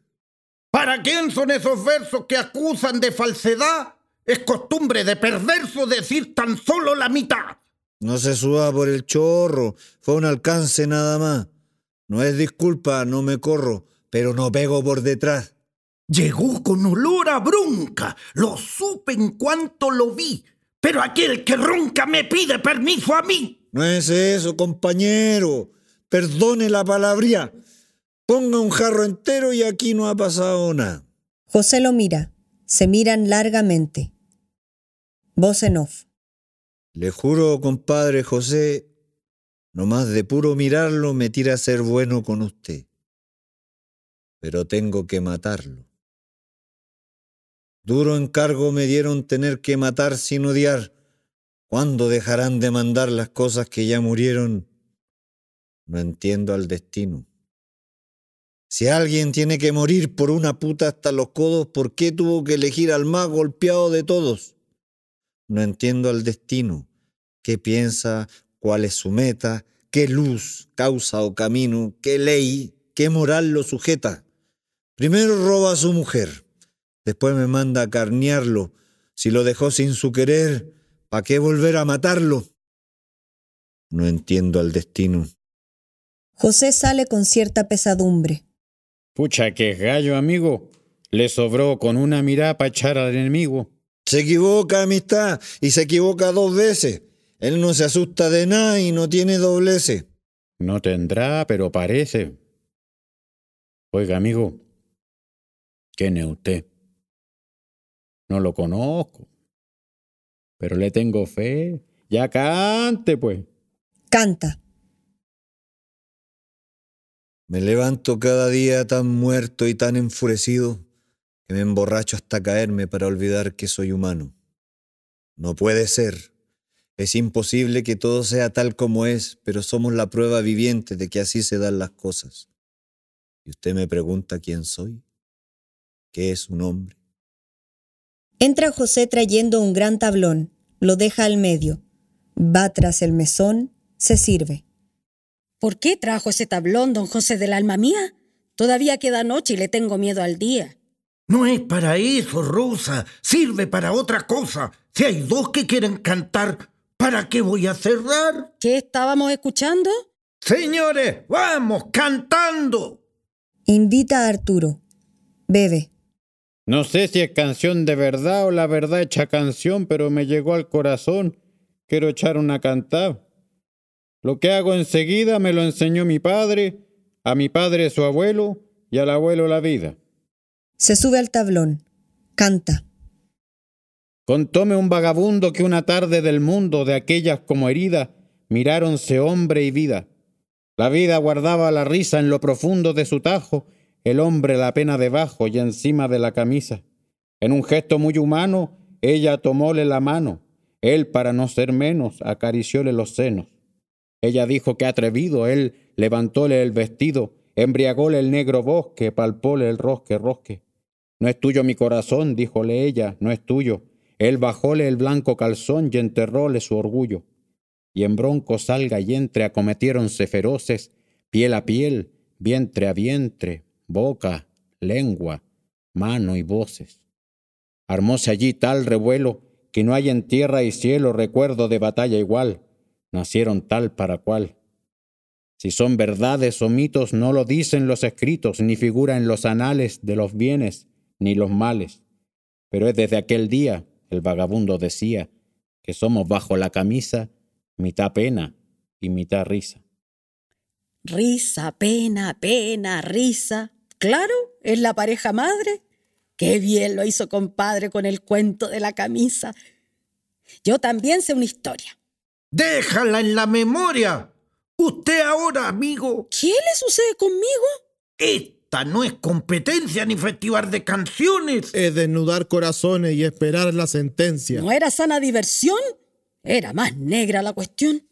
¿Para quién son esos versos que acusan de falsedad? Es costumbre de perverso decir tan solo la mitad. No se suba por el chorro, fue un alcance nada más. No es disculpa, no me corro, pero no pego por detrás. Llegó con olor a bronca, lo supe en cuanto lo vi, pero aquel que ronca me pide permiso a mí. No es eso, compañero. Perdone la palabría. Ponga un jarro entero y aquí no ha pasado nada. José lo mira. Se miran largamente. Voz en off. Le juro, compadre José, nomás de puro mirarlo me tira a ser bueno con usted. Pero tengo que matarlo. Duro encargo me dieron tener que matar sin odiar. ¿Cuándo dejarán de mandar las cosas que ya murieron? No entiendo al destino. Si alguien tiene que morir por una puta hasta los codos, ¿por qué tuvo que elegir al más golpeado de todos? No entiendo al destino. ¿Qué piensa? ¿Cuál es su meta? ¿Qué luz, causa o camino? ¿Qué ley? ¿Qué moral lo sujeta? Primero roba a su mujer, después me manda a carnearlo. Si lo dejó sin su querer, ¿para qué volver a matarlo? No entiendo al destino. José sale con cierta pesadumbre. Pucha, que gallo, amigo. Le sobró con una mirada para echar al enemigo. Se equivoca, amistad, y se equivoca dos veces. Él no se asusta de nada y no tiene doblece. No tendrá, pero parece. Oiga, amigo, ¿quién es usted? No lo conozco, pero le tengo fe. Ya cante, pues. Canta. Me levanto cada día tan muerto y tan enfurecido que me emborracho hasta caerme para olvidar que soy humano. No puede ser. Es imposible que todo sea tal como es, pero somos la prueba viviente de que así se dan las cosas. Y usted me pregunta quién soy, qué es un hombre. Entra José trayendo un gran tablón, lo deja al medio, va tras el mesón, se sirve. ¿Por qué trajo ese tablón, don José del alma mía? Todavía queda noche y le tengo miedo al día. No es para eso, Rosa. Sirve para otra cosa. Si hay dos que quieren cantar, ¿para qué voy a cerrar? ¿Qué estábamos escuchando? Señores, vamos, cantando. Invita a Arturo. Bebe. No sé si es canción de verdad o la verdad hecha canción, pero me llegó al corazón. Quiero echar una cantada. Lo que hago enseguida me lo enseñó mi padre, a mi padre su abuelo y al abuelo la vida. Se sube al tablón. Canta. Contóme un vagabundo que una tarde del mundo de aquellas como herida miráronse hombre y vida. La vida guardaba la risa en lo profundo de su tajo, el hombre la pena debajo y encima de la camisa. En un gesto muy humano, ella tomóle la mano, él para no ser menos acaricióle los senos. Ella dijo que atrevido, él levantóle el vestido, embriagóle el negro bosque, palpóle el rosque rosque. No es tuyo mi corazón, díjole ella, no es tuyo. Él bajóle el blanco calzón y enterróle su orgullo. Y en bronco salga y entre acometiéronse feroces, piel a piel, vientre a vientre, boca, lengua, mano y voces. Armóse allí tal revuelo que no hay en tierra y cielo recuerdo de batalla igual. Nacieron tal para cual. Si son verdades o mitos, no lo dicen los escritos, ni figura en los anales de los bienes ni los males. Pero es desde aquel día, el vagabundo decía, que somos bajo la camisa mitad pena y mitad risa. Risa, pena, pena, risa. Claro, es la pareja madre. Qué bien lo hizo compadre con el cuento de la camisa. Yo también sé una historia. Déjala en la memoria. Usted ahora, amigo. ¿Qué le sucede conmigo? Esta no es competencia ni festival de canciones. Es desnudar corazones y esperar la sentencia. ¿No era sana diversión? Era más negra la cuestión.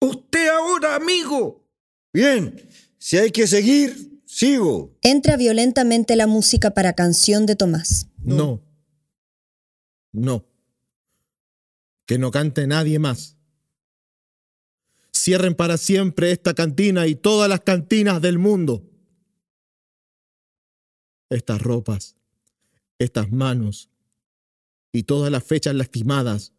Usted ahora, amigo. Bien, si hay que seguir, sigo. Entra violentamente la música para canción de Tomás. No. No. Que no cante nadie más. Cierren para siempre esta cantina y todas las cantinas del mundo. Estas ropas, estas manos y todas las fechas lastimadas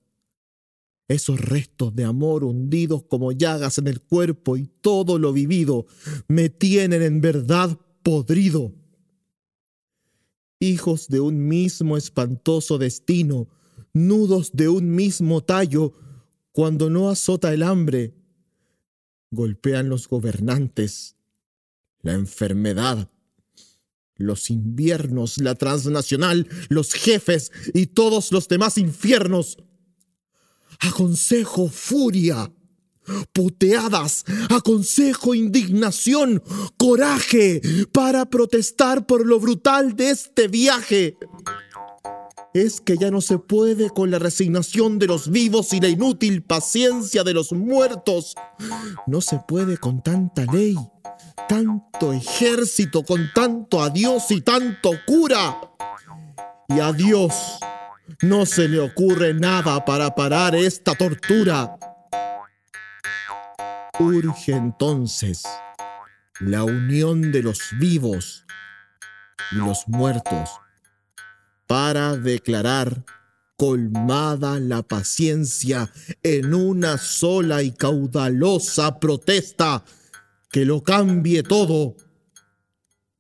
esos restos de amor hundidos como llagas en el cuerpo y todo lo vivido me tienen en verdad podrido. Hijos de un mismo espantoso destino, nudos de un mismo tallo, cuando no azota el hambre, golpean los gobernantes, la enfermedad, los inviernos, la transnacional, los jefes y todos los demás infiernos aconsejo furia, puteadas, aconsejo indignación, coraje para protestar por lo brutal de este viaje. Es que ya no se puede con la resignación de los vivos y la inútil paciencia de los muertos. No se puede con tanta ley, tanto ejército, con tanto adiós y tanto cura. Y adiós no se le ocurre nada para parar esta tortura. Urge entonces la unión de los vivos y los muertos para declarar colmada la paciencia en una sola y caudalosa protesta que lo cambie todo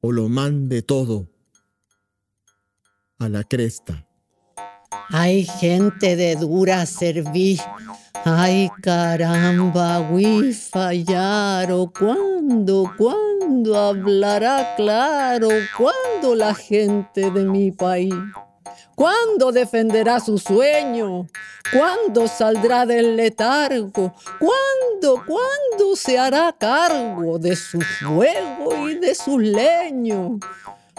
o lo mande todo a la cresta. Hay gente de dura servir. Ay, caramba, güey, fallaron. ¿Cuándo, cuándo hablará claro? ¿Cuándo la gente de mi país? ¿Cuándo defenderá su sueño? ¿Cuándo saldrá del letargo? ¿Cuándo, cuándo se hará cargo de su fuego y de su leño?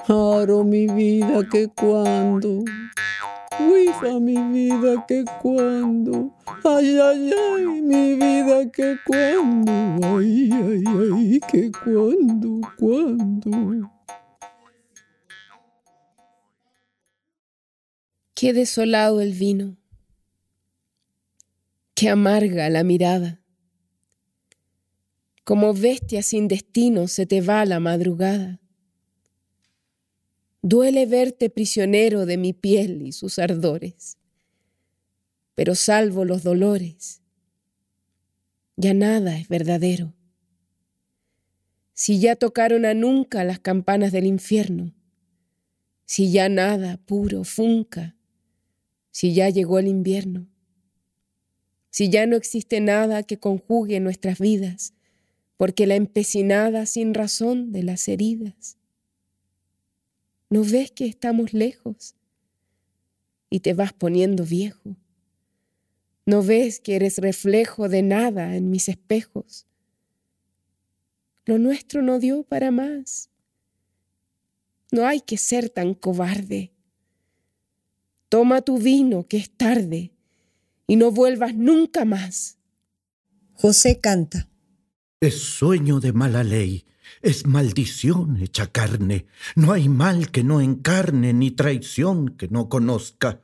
Aro mi vida que cuándo. Uifa mi vida que cuando, ay, ay, ay, mi vida que cuando, ay, ay, ay, que cuando, cuando. Qué desolado el vino, qué amarga la mirada. Como bestia sin destino se te va la madrugada. Duele verte prisionero de mi piel y sus ardores, pero salvo los dolores, ya nada es verdadero. si ya tocaron a nunca las campanas del infierno, si ya nada puro funca, si ya llegó el invierno, si ya no existe nada que conjugue nuestras vidas, porque la empecinada sin razón de las heridas. ¿No ves que estamos lejos y te vas poniendo viejo? ¿No ves que eres reflejo de nada en mis espejos? Lo nuestro no dio para más. No hay que ser tan cobarde. Toma tu vino, que es tarde, y no vuelvas nunca más. José canta. Es sueño de mala ley, es maldición hecha carne. No hay mal que no encarne, ni traición que no conozca.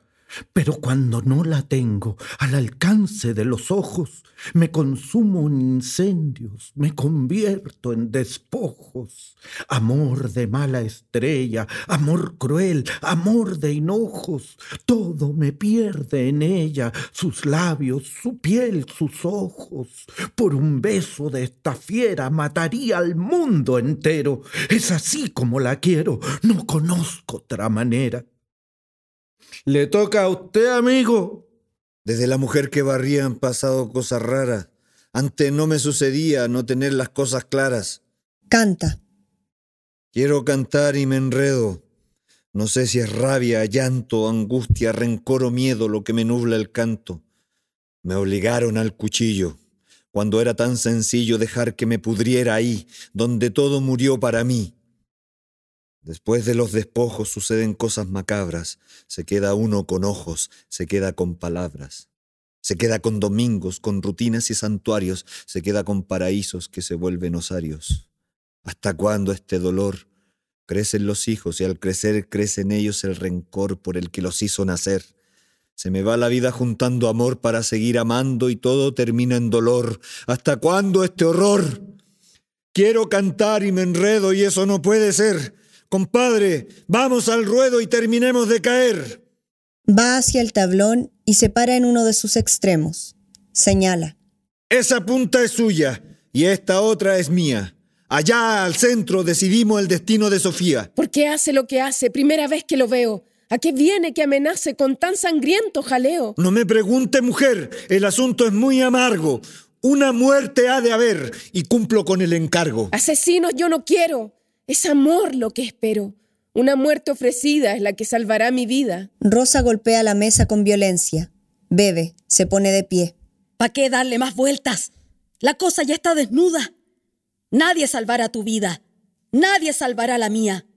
Pero cuando no la tengo al alcance de los ojos, me consumo en incendios, me convierto en despojos. Amor de mala estrella, amor cruel, amor de hinojos, todo me pierde en ella, sus labios, su piel, sus ojos. Por un beso de esta fiera mataría al mundo entero. Es así como la quiero, no conozco otra manera. Le toca a usted, amigo. Desde la mujer que barría han pasado cosas raras. Antes no me sucedía no tener las cosas claras. Canta. Quiero cantar y me enredo. No sé si es rabia, llanto, angustia, rencor o miedo lo que me nubla el canto. Me obligaron al cuchillo, cuando era tan sencillo dejar que me pudriera ahí, donde todo murió para mí. Después de los despojos suceden cosas macabras, se queda uno con ojos, se queda con palabras, se queda con domingos, con rutinas y santuarios, se queda con paraísos que se vuelven osarios. ¿Hasta cuándo este dolor? Crecen los hijos y al crecer crece en ellos el rencor por el que los hizo nacer. Se me va la vida juntando amor para seguir amando y todo termina en dolor. ¿Hasta cuándo este horror? Quiero cantar y me enredo y eso no puede ser. Compadre, vamos al ruedo y terminemos de caer. Va hacia el tablón y se para en uno de sus extremos. Señala. Esa punta es suya y esta otra es mía. Allá al centro decidimos el destino de Sofía. ¿Por qué hace lo que hace? Primera vez que lo veo. ¿A qué viene que amenace con tan sangriento jaleo? No me pregunte, mujer. El asunto es muy amargo. Una muerte ha de haber y cumplo con el encargo. Asesinos yo no quiero. Es amor lo que espero. Una muerte ofrecida es la que salvará mi vida. Rosa golpea la mesa con violencia. Bebe, se pone de pie. ¿Para qué darle más vueltas? La cosa ya está desnuda. Nadie salvará tu vida. Nadie salvará la mía.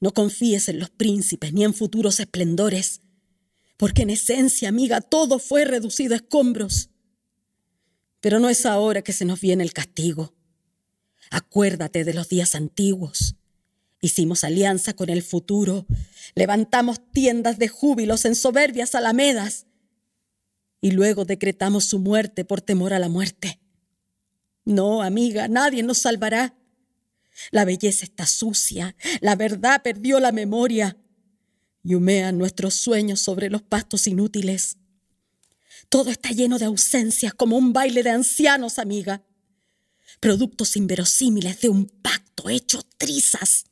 No confíes en los príncipes ni en futuros esplendores, porque en esencia, amiga, todo fue reducido a escombros. Pero no es ahora que se nos viene el castigo. Acuérdate de los días antiguos. Hicimos alianza con el futuro, levantamos tiendas de júbilos en soberbias alamedas y luego decretamos su muerte por temor a la muerte. No, amiga, nadie nos salvará. La belleza está sucia, la verdad perdió la memoria y humean nuestros sueños sobre los pastos inútiles. Todo está lleno de ausencias como un baile de ancianos, amiga productos inverosímiles de un pacto hecho trizas.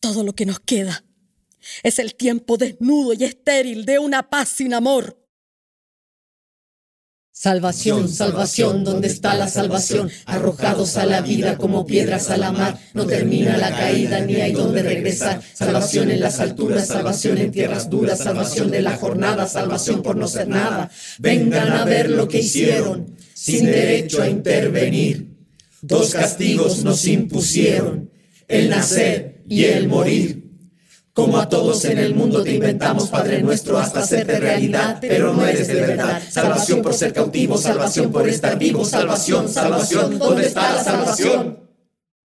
Todo lo que nos queda es el tiempo desnudo y estéril de una paz sin amor. Salvación, salvación, ¿dónde está la salvación? Arrojados a la vida como piedras a la mar, no termina la caída ni hay donde regresar. Salvación en las alturas, salvación en tierras duras, salvación de la jornada, salvación por no ser nada. Vengan a ver lo que hicieron sin derecho a intervenir. Dos castigos nos impusieron, el nacer y el morir. Como a todos en el mundo te inventamos, Padre nuestro, hasta hacerte realidad, pero no eres de verdad. Salvación por ser cautivo, salvación por estar vivo, salvación, salvación, ¿dónde está la salvación?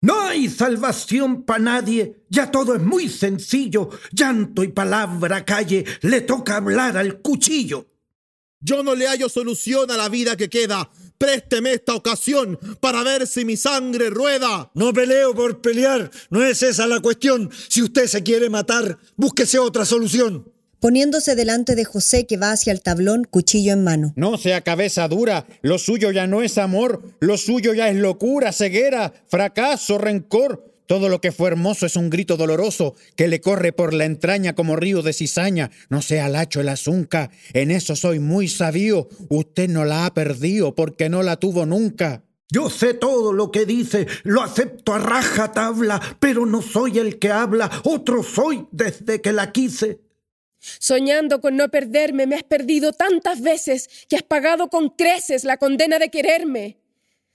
No hay salvación para nadie, ya todo es muy sencillo. Llanto y palabra calle, le toca hablar al cuchillo. Yo no le hallo solución a la vida que queda. Présteme esta ocasión para ver si mi sangre rueda. No peleo por pelear, no es esa la cuestión. Si usted se quiere matar, búsquese otra solución. poniéndose delante de José que va hacia el tablón, cuchillo en mano. No sea cabeza dura, lo suyo ya no es amor, lo suyo ya es locura, ceguera, fracaso, rencor. Todo lo que fue hermoso es un grito doloroso que le corre por la entraña como río de cizaña. No sea lacho el azunca, en eso soy muy sabio. Usted no la ha perdido porque no la tuvo nunca. Yo sé todo lo que dice, lo acepto a raja tabla, pero no soy el que habla, otro soy desde que la quise. Soñando con no perderme, me has perdido tantas veces que has pagado con creces la condena de quererme.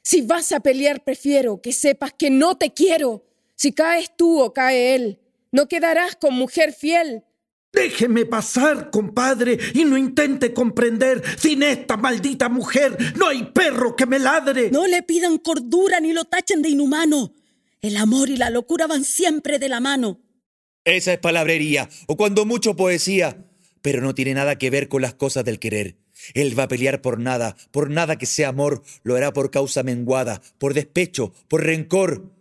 Si vas a pelear, prefiero que sepas que no te quiero si caes tú o cae él, no quedarás con mujer fiel. Déjeme pasar, compadre, y no intente comprender. Sin esta maldita mujer no hay perro que me ladre. No le pidan cordura ni lo tachen de inhumano. El amor y la locura van siempre de la mano. Esa es palabrería, o cuando mucho poesía, pero no tiene nada que ver con las cosas del querer. Él va a pelear por nada, por nada que sea amor, lo hará por causa menguada, por despecho, por rencor.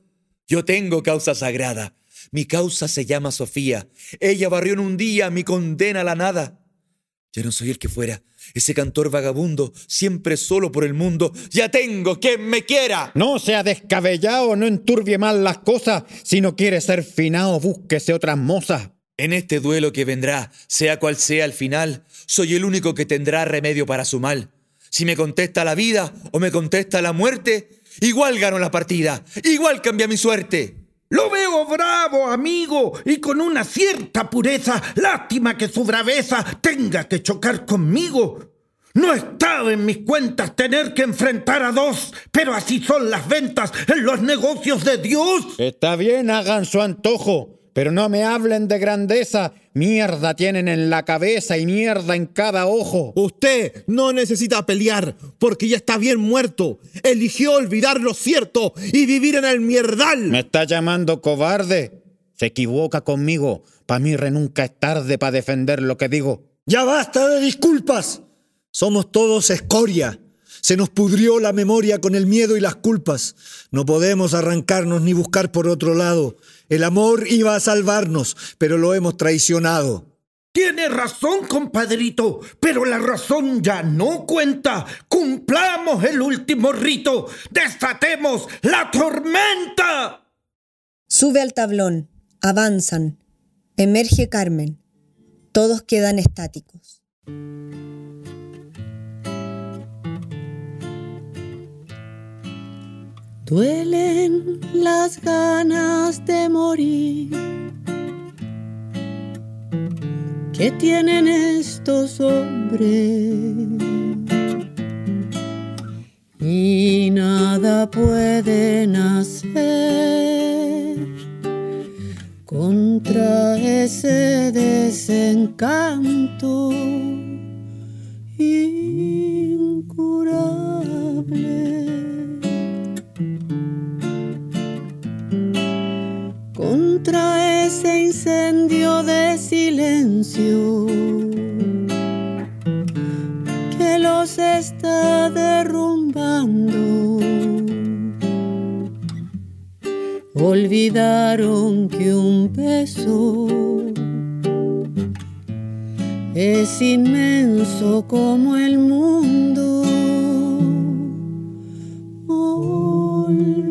Yo tengo causa sagrada. Mi causa se llama Sofía. Ella barrió en un día mi condena a la nada. Ya no soy el que fuera, ese cantor vagabundo, siempre solo por el mundo. Ya tengo quien me quiera. No sea descabellado, no enturbie mal las cosas. Si no quiere ser finado, búsquese otras mozas. En este duelo que vendrá, sea cual sea el final, soy el único que tendrá remedio para su mal. Si me contesta la vida o me contesta la muerte, Igual gano la partida, igual cambia mi suerte. Lo veo bravo, amigo, y con una cierta pureza. Lástima que su braveza tenga que chocar conmigo. No estaba en mis cuentas tener que enfrentar a dos, pero así son las ventas en los negocios de Dios. Está bien, hagan su antojo. Pero no me hablen de grandeza. Mierda tienen en la cabeza y mierda en cada ojo. Usted no necesita pelear porque ya está bien muerto. Eligió olvidar lo cierto y vivir en el mierdal. Me está llamando cobarde. Se equivoca conmigo. Para mí nunca es tarde para defender lo que digo. Ya basta de disculpas. Somos todos escoria. Se nos pudrió la memoria con el miedo y las culpas. No podemos arrancarnos ni buscar por otro lado. El amor iba a salvarnos, pero lo hemos traicionado. Tiene razón, compadrito, pero la razón ya no cuenta. Cumplamos el último rito. Desatemos la tormenta. Sube al tablón. Avanzan. Emerge Carmen. Todos quedan estáticos. Duelen las ganas de morir que tienen estos hombres y nada pueden hacer contra ese desencanto incurable. Contra ese incendio de silencio que los está derrumbando. Olvidaron que un beso es inmenso como el mundo. Olvidaron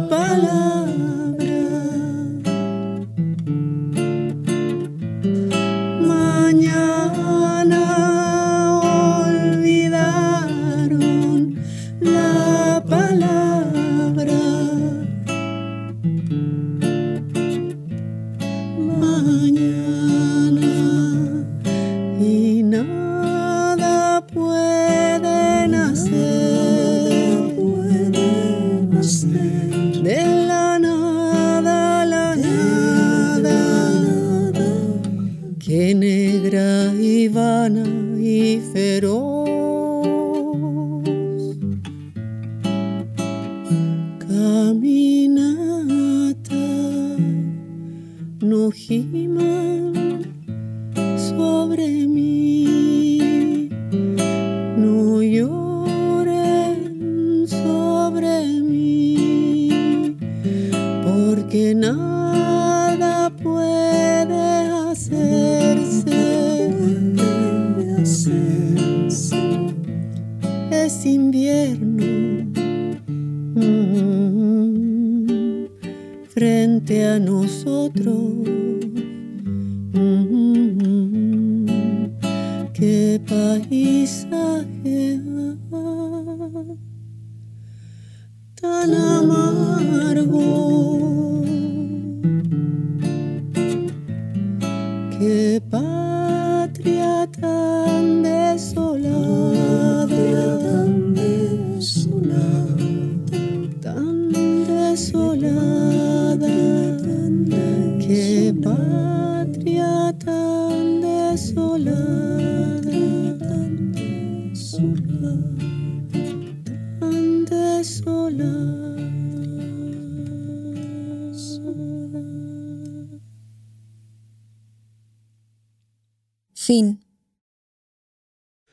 la y vana y feroz. Caminata no giman sobre mí nosotros.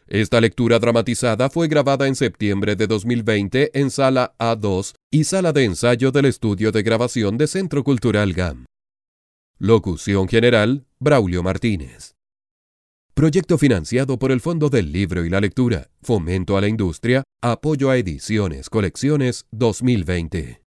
Esta lectura dramatizada fue grabada en septiembre de 2020 en Sala A2 y Sala de Ensayo del Estudio de Grabación de Centro Cultural GAM. Locución general, Braulio Martínez. Proyecto financiado por el Fondo del Libro y la Lectura, Fomento a la Industria, Apoyo a Ediciones, Colecciones 2020.